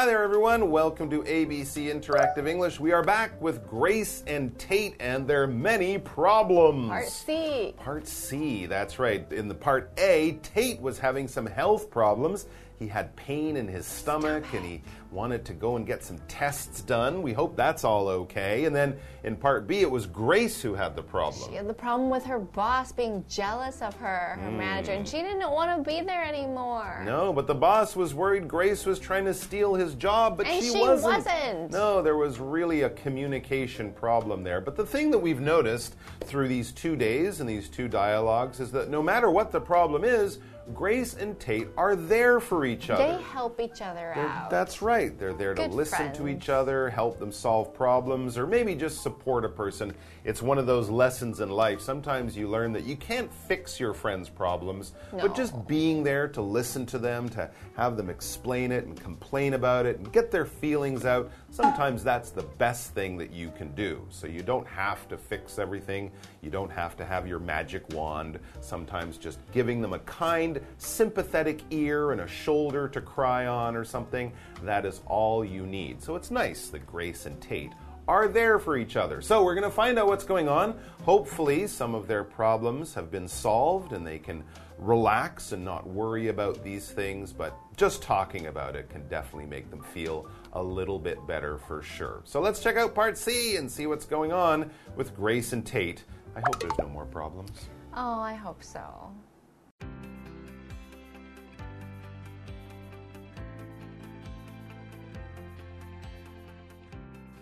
Hi there, everyone. Welcome to ABC Interactive English. We are back with Grace and Tate and their many problems. Part C. Part C, that's right. In the part A, Tate was having some health problems. He had pain in his stomach, and he wanted to go and get some tests done. We hope that's all okay. And then in part B, it was Grace who had the problem. She had the problem with her boss being jealous of her, her hmm. manager, and she didn't want to be there anymore. No, but the boss was worried Grace was trying to steal his job, but she, she wasn't. wasn't. No, there was really a communication problem there. But the thing that we've noticed through these two days and these two dialogues is that no matter what the problem is, Grace and Tate are there for each other. They help each other They're- out. That's right. They're there to Good listen to each other, help them solve problems, or maybe just support a person. It's one of those lessons in life. Sometimes you learn that you can't fix your friends' problems, but just being there to listen to them, to have them explain it and complain about it and get their feelings out, sometimes that's the best thing that you can do. So you don't have to fix everything, you don't have to have your magic wand. Sometimes just giving them a kind, sympathetic ear and a shoulder to cry on or something, that is all you need. So it's nice that Grace and Tate are there for each other. So we're going to find out what's going on. Hopefully, some of their problems have been solved and they can relax and not worry about these things, but just talking about it can definitely make them feel a little bit better for sure. So let's check out part C and see what's going on with Grace and Tate. I hope there's no more problems. oh, I hope so.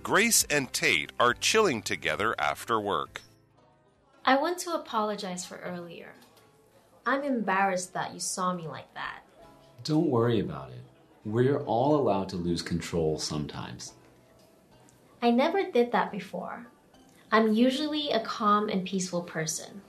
Grace and Tate are chilling together after work. I want to apologize for earlier. I'm embarrassed that you saw me like that. Don't worry about it. We're all allowed to lose control sometimes. I never did that before. I'm usually a calm and peaceful person.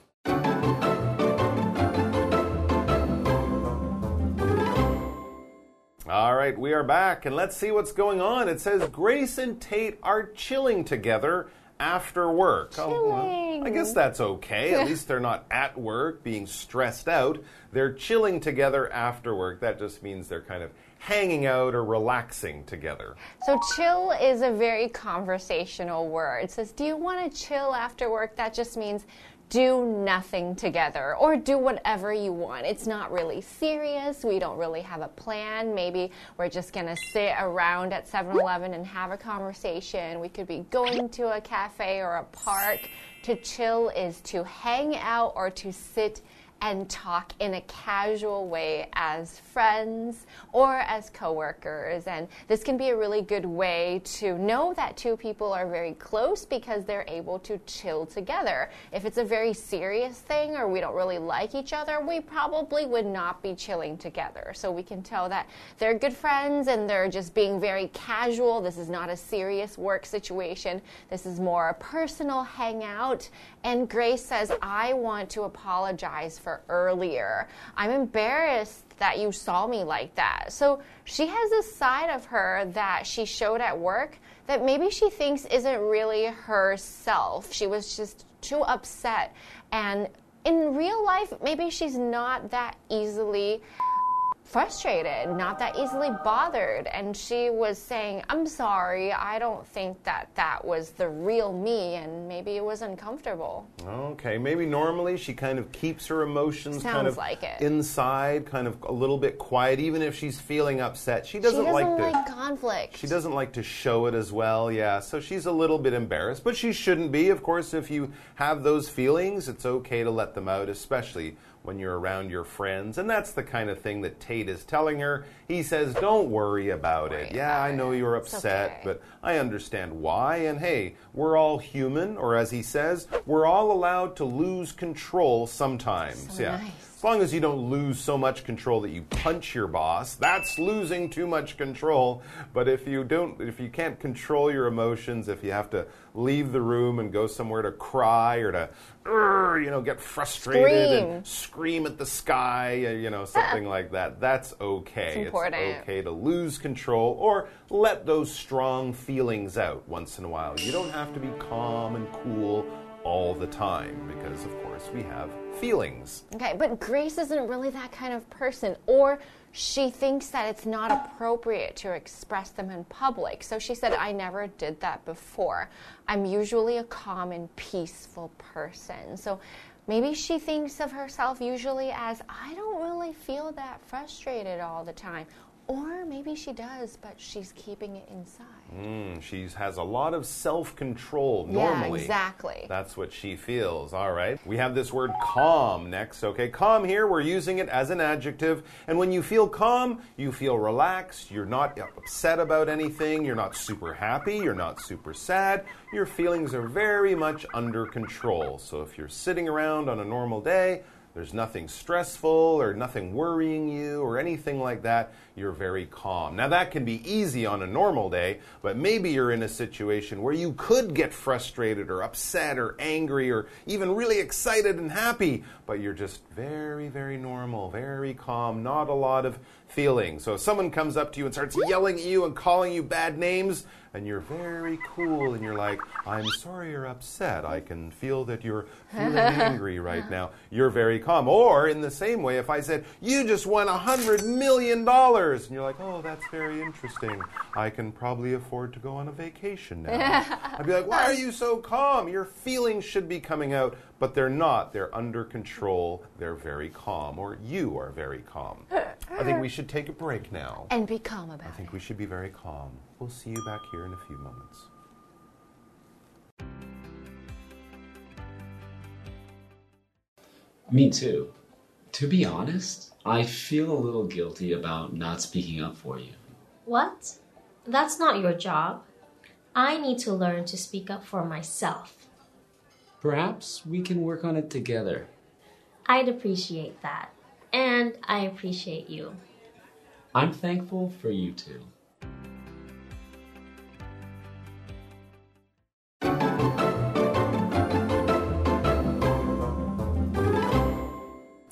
All right, we are back, and let's see what's going on. It says Grace and Tate are chilling together after work. Oh, Chilling. I guess that's okay. At least they're not at work being stressed out. They're chilling together after work. That just means they're kind of hanging out or relaxing together. So, chill is a very conversational word. It says, Do you want to chill after work? That just means do nothing together or do whatever you want. It's not really serious. We don't really have a plan. Maybe we're just going to sit around at 7 Eleven and have a conversation. We could be going to a cafe or a park. To chill is to hang out or to sit and talk in a casual way as friends or as coworkers. And this can be a really good way to know that two people are very close because they're able to chill together. If it's a very serious thing or we don't really like each other we probably would not be chilling together. So we can tell that they're good friends and they're just being very casual. This is not a serious work situation. This is more a personal hangout. And Grace says, I want to apologize for earlier. I'm embarrassed that you saw me like that. So she has this side of her that she showed at work that maybe she thinks isn't really herself. She was just too upset. And in real life, maybe she's not that easily frustrated, not that easily bothered. And she was saying, I'm sorry, I don't think that that was the real me, and maybe it was uncomfortable. Okay, maybe normally she kind of keeps her emotions kind of like it. inside, kind of a little bit quiet, even if she's feeling upset. She doesn't, she doesn't like like, to. conflict. She doesn't like to show it as well, yeah. So she's a little bit embarrassed, but she shouldn't be. Of course, if you have those feelings, it's okay to let them out, especially when you're around your friends. And that's the kind of thing that Tate is telling her. He says, Don't worry about it. worry Yeah, about I know it. you're upset, okay." but I understand why. And hey, we're all human, or as he says, we're all allowed to lose control sometimes. So yeah. nice. As long as you don't lose so much control that you punch your boss, that's losing too much control. But if you don't, if you can't control your emotions, if you have to leave the room and go somewhere to cry or to, you know, get frustrated and scream at the sky, uh, you know, something like that, that's okay. It's important. okay to lose control or let those strong feelings out once in a while. You don't have to be calm and cool all the time because, of course, we have feelings. Okay, but Grace isn't really that kind of person, or she thinks that it's not appropriate to express them in public. So she said, I never did that before. I'm usually a calm and peaceful person. So maybe she thinks of herself usually as, I don't really feel that frustrated all the time. Or maybe she does, but she's keeping it inside. Mm, she has a lot of self control normally. Yeah, normally. exactly. That's what she feels. All right. We have this word calm next. Okay. Calm here, we're using it as an adjective. And when you feel calm, you feel relaxed. You're not upset about anything. You're not super happy. You're not super sad. Your feelings are very much under control. So if you're sitting around on a normal day, there's nothing stressful or nothing worrying you or anything like that. You're very calm. Now, that can be easy on a normal day, but maybe you're in a situation where you could get frustrated or upset or angry or even really excited and happy, but you're just very, very normal, very calm, not a lot of feeling. So, if someone comes up to you and starts yelling at you and calling you bad names, and you're very cool and you're like, I'm sorry you're upset. I can feel that you're feeling angry right now. You're very calm. Or in the same way, if I said, You just won a hundred million dollars, and you're like, Oh, that's very interesting. I can probably afford to go on a vacation now. I'd be like, Why are you so calm? Your feelings should be coming out, but they're not. They're under control. They're very calm, or you are very calm. I think we should take a break now. And be calm about it. I it. think we should be very calm. We'll see you back here in a few moments. Me too. To be honest, I feel a little guilty about not speaking up for you. What? That's not your job. I need to learn to speak up for myself. Perhaps we can work on it together. I'd appreciate that. And I appreciate you. I'm thankful for you too.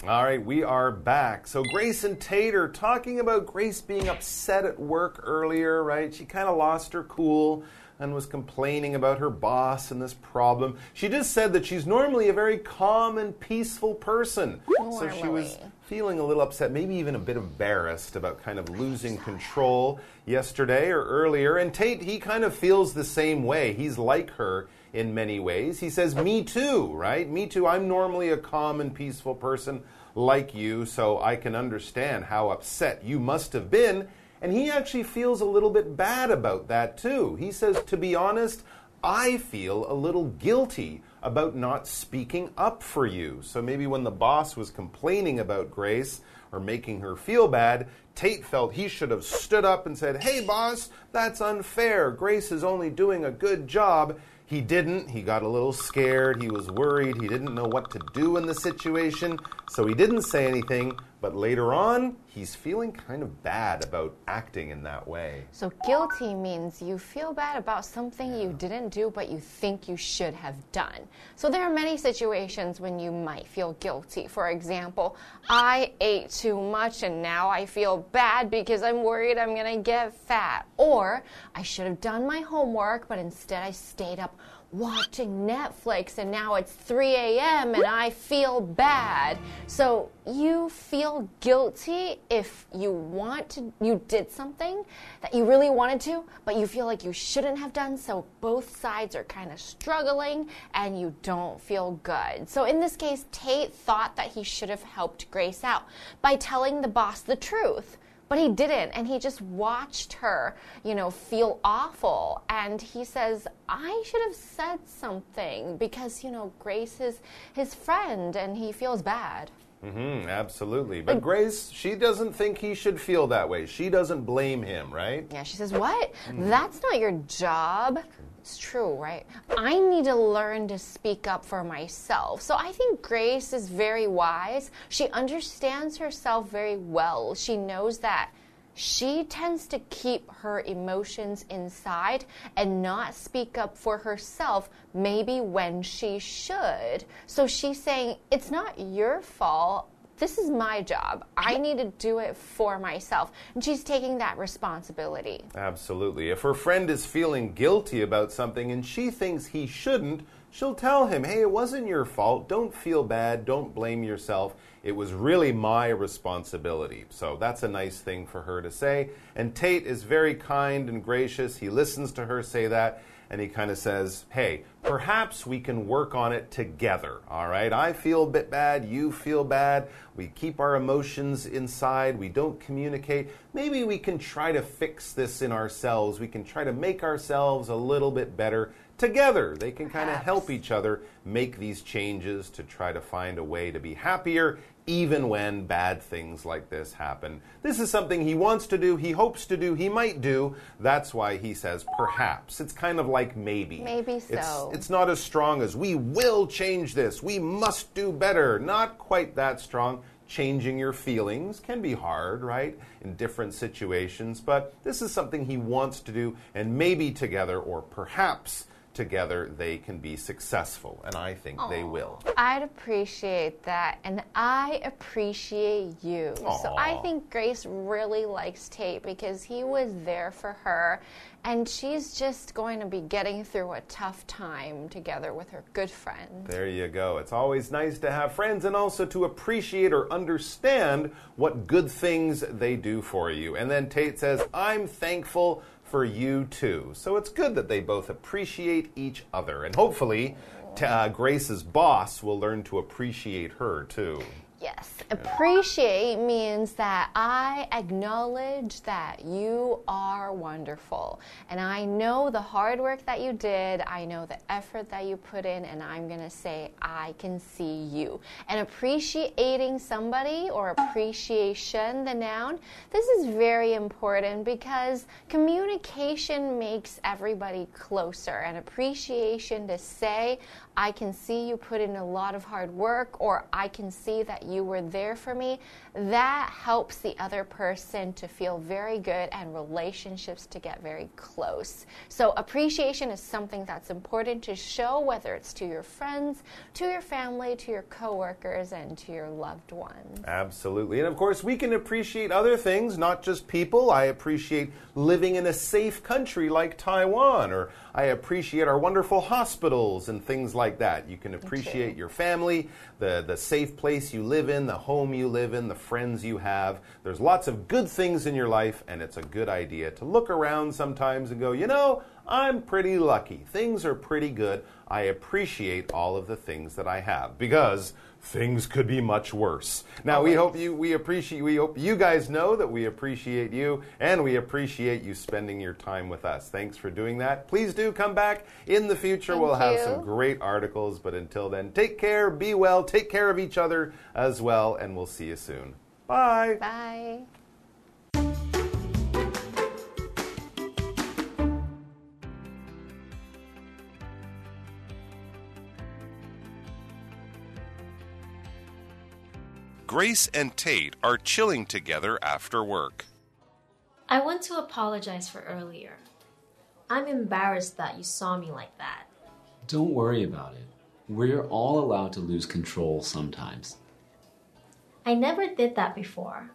All right, we are back. So, Grace and Tate are talking about Grace being upset at work earlier, right? She kind of lost her cool and was complaining about her boss and this problem. She just said that she's normally a very calm and peaceful person. So, she was feeling a little upset, maybe even a bit embarrassed about kind of losing control yesterday or earlier. And Tate, he kind of feels the same way. He's like her in many ways. He says, Me too, right? Me too. I'm normally a calm and peaceful person like you, so I can understand how upset you must have been. And he actually feels a little bit bad about that too. He says, To be honest, I feel a little guilty about not speaking up for you. So maybe when the boss was complaining about Grace or making her feel bad, Tate felt he should have stood up and said, Hey, boss, that's unfair. Grace is only doing a good job. He didn't. He got a little scared. He was worried. He didn't know what to do in the situation. So he didn't say anything. But later on, he's feeling kind of bad about acting in that way. So guilty means you feel bad about something you didn't do but you think you should have done. So there are many situations when you might feel guilty. For example, I ate too much and now I feel bad because I'm worried I'm going to get fat. Or I should have done my homework but instead I stayed up watching Netflix and now it's 3 a.m. and I feel bad. So you feel guilty if you want to, you did something that you really wanted to, but you feel like you shouldn't have done. So both sides are kind of struggling and you don't feel good. So in this case, Tate thought that he should have helped Grace out by telling the boss the truth. But he didn't, and he just watched her, you know, feel awful. And he says, I should have said something because, you know, Grace is his friend and he feels bad. Mm -hmm, absolutely. But Grace, she doesn't think he should feel that way. She doesn't blame him, right? Yeah, she says, What? That's not your job. It's true, right? I need to learn to speak up for myself. So I think Grace is very wise. She understands herself very well. She knows that she tends to keep her emotions inside and not speak up for herself, maybe when she should. So she's saying, It's not your fault this is my job. I need to do it for myself. And she's taking that responsibility. Absolutely. If her friend is feeling guilty about something and she thinks he shouldn't, she'll tell him, hey, it wasn't your fault. Don't feel bad. Don't blame yourself. It was really my responsibility. So that's a nice thing for her to say. And Tate is very kind and gracious. He listens to her say that and he kind of says, Hey, perhaps we can work on it together. All right, I feel a bit bad, you feel bad, we keep our emotions inside, we don't communicate. Maybe we can try to fix this in ourselves, we can try to make ourselves a little bit better together. They can kind of help each other make these changes to try to find a way to be happier even when bad things like this happen. This is something he wants to do, he hopes to do, he might do. That's why he says perhaps. It's kind of like maybe. Maybe so. It's, it's not as strong as we will change this, we must do better. Not quite that strong. Changing your feelings can be hard, right, in different situations, but this is something he wants to do, and maybe together or perhaps together they can be successful, and I think Aww. they will. I'd appreciate that, and I appreciate you. Aww. So I think Grace really likes Tate because he was there for her, and she's just going to be getting through a tough time together with her good friend. There you go. It's always nice to have friends and also to appreciate or understand what good things they do for you. And then Tate says, I'm thankful for you too. So it's good that they both appreciate each other. And hopefully, uh, Grace's boss will learn to appreciate her too. Yes. Appreciate means that I acknowledge that you are wonderful. And I know the hard work that you did, I know the effort that you put in, and I'm going to say, I can see you. And appreciating somebody or appreciation, the noun, this is very important because communication makes everybody closer. And appreciation to say, I can see you put in a lot of hard work, or I can see that you were there for me, that helps the other person to feel very good and relationships to get very close. So, appreciation is something that's important to show, whether it's to your friends, to your family, to your coworkers, and to your loved ones. Absolutely. And of course, we can appreciate other things, not just people. I appreciate living in a safe country like Taiwan, or I appreciate our wonderful hospitals and things like that. You can appreciate your family, the, the safe place you live in, the home you live in, the friends you have. There's lots of good things in your life, and it's a good idea to look around sometimes and go, you know, I'm pretty lucky. Things are pretty good. I appreciate all of the things that I have because things could be much worse. Now we hope you we appreciate we hope you guys know that we appreciate you and we appreciate you spending your time with us. Thanks for doing that. Please do come back in the future. Thank we'll you. have some great articles, but until then, take care, be well, take care of each other as well, and we'll see you soon. Bye. Bye. Grace and Tate are chilling together after work. I want to apologize for earlier. I'm embarrassed that you saw me like that. Don't worry about it. We're all allowed to lose control sometimes. I never did that before.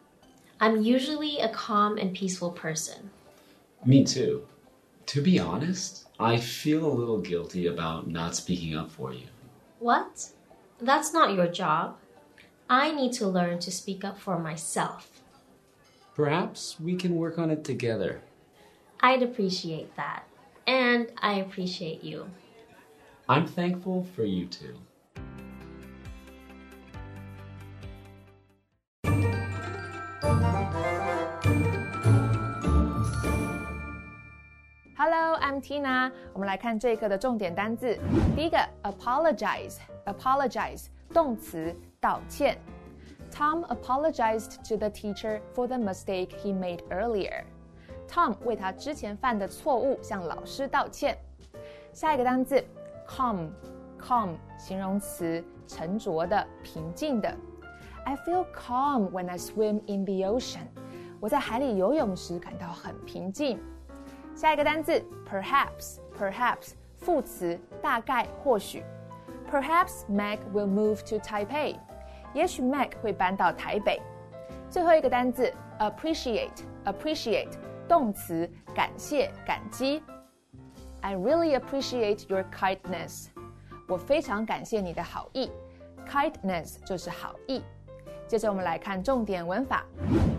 I'm usually a calm and peaceful person. Me too. To be honest, I feel a little guilty about not speaking up for you. What? That's not your job. I need to learn to speak up for myself. Perhaps we can work on it together. I'd appreciate that. And I appreciate you. I'm thankful for you too. Hello, I'm Tina。我们来看这一课的重点单字。第一个，apologize，apologize， 动词。道歉。Tom apologized to the teacher for the mistake he made earlier. Tom 为他之前犯的错误向老师道歉。下一个单词，calm，calm 形容词，沉着的、平静的。I feel calm when I swim in the ocean. 我在海里游泳时感到很平静。下一个单词，perhaps，perhaps 副词，大概、或许。 Perhaps Meg will move to Taipei. 也许 Mac 会搬到台北。最后一个单词 appreciate，appreciate 动词，感谢、感激。I really appreciate your kindness。 我非常感谢你的好意。Kindness 就是好意。接着我们来看重点文法。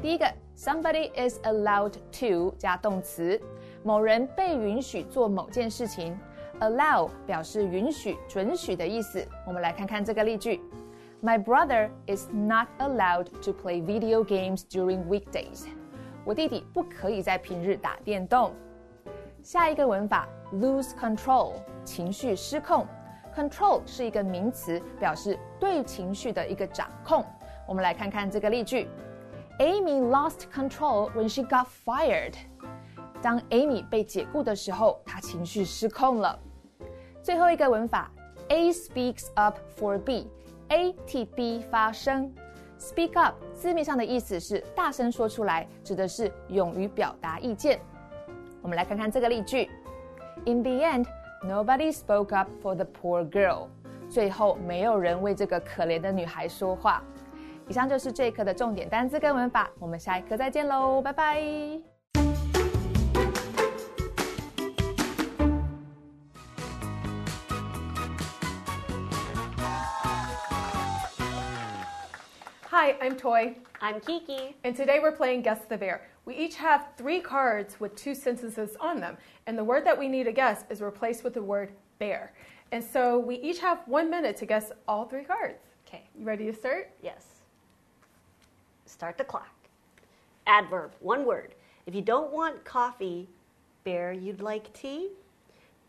第一个，somebody is allowed to 加动词，某人被允许做某件事情。 Allow 表示允许、准许的意思。我们来看看这个例句：My brother is not allowed to play video games during weekdays。我弟弟不可以在平日打电动。下一个文法，lose control，情绪失控。Control 是一个名词，表示对情绪的一个掌控。我们来看看这个例句：Amy lost control when she got fired。当 Amy 被解雇的时候，她情绪失控了。 最后一个文法，A speaks up for B，A 替 B 发声。Speak up 字面上的意思是大声说出来，指的是勇于表达意见。我们来看看这个例句：In the end。Nobody spoke up for the poor girl。最后，没有人为这个可怜的女孩说话。以上就是这一课的重点单词跟文法，我们下一课再见喽，拜拜。Hi, I'm Toy. I'm Kiki. And today we're playing Guess the Bear. We each have three cards with two sentences on them, and the word that we need to guess is replaced with the word bear. And so we each have one minute to guess all three cards. Okay. You ready to start? Yes. Start the clock. Adverb, one word. If you don't want coffee, bear, you'd like tea?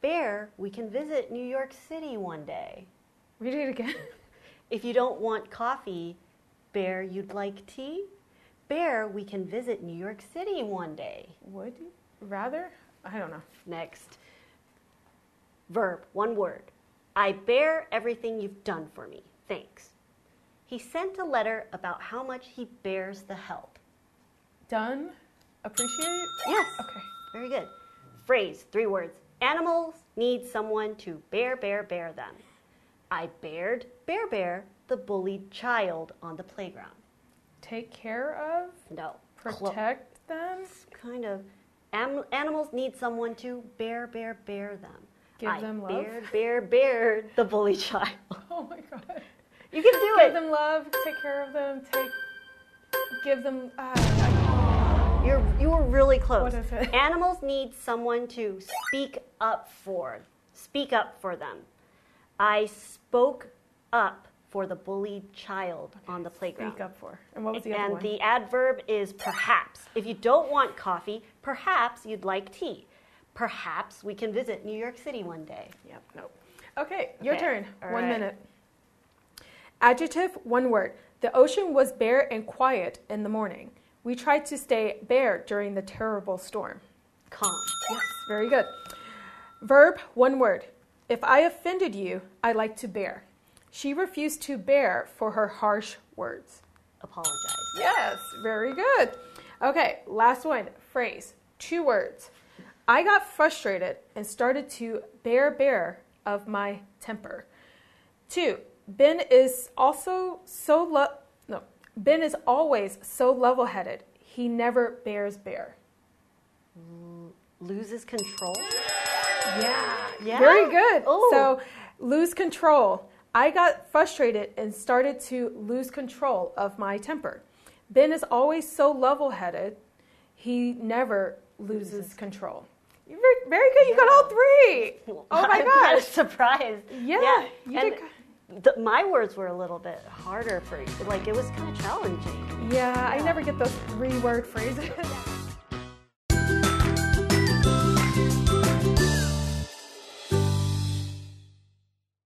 Bear, we can visit New York City one day. Read it again. If you don't want coffee, bear, you'd like tea? Bear, we can visit New York City one day. Would you rather? I don't know. Next. Verb, one word. I bear everything you've done for me. Thanks. He sent a letter about how much he bears the help. Done? Appreciate? Yes. Okay. Very good. Phrase, three words. Animals need someone to bear, bear, bear them. I bared, bear, bear the bullied child on the playground. Take care of? No. Clo- Protect them? kind of. Am- animals need someone to bear, bear, bear them. Give I them love? Bear, bear, bear the bully child. Oh my god. You can do Give it. them love, take care of them, take. Give them. Uh, You're you were really close. What is it? Animals need someone to speak up for. Speak up for them. I spoke up for the bullied child on the playground. speak up for. And what was the other and one? the adverb is perhaps. If you don't want coffee, perhaps you'd like tea. Perhaps we can visit New York City one day. Yep, nope. Okay, your Okay, turn. all One right. minute. Adjective, one word. The ocean was bare and quiet in the morning. We tried to stay bare during the terrible storm. Calm. Yes, very good. Verb, one word. If I offended you, I like to bear. She refused to bear for her harsh words. Apologize. Yes, very good. Okay, last one. Phrase, two words. I got frustrated and started to bear bear of my temper. Two, Ben is also so lo- no. Ben is always so level-headed. He never bears bear. Loses control. Yeah. Yeah? Very good. Ooh. So, lose control. I got frustrated and started to lose control of my temper. Ben is always so level headed, he never loses control. You're very, very good. You got all three. Oh my I'm kind of gosh. surprised. Yeah, you and did the, my words were a little bit harder for you. Like it was kind of challenging. Yeah, I never get those three word phrases.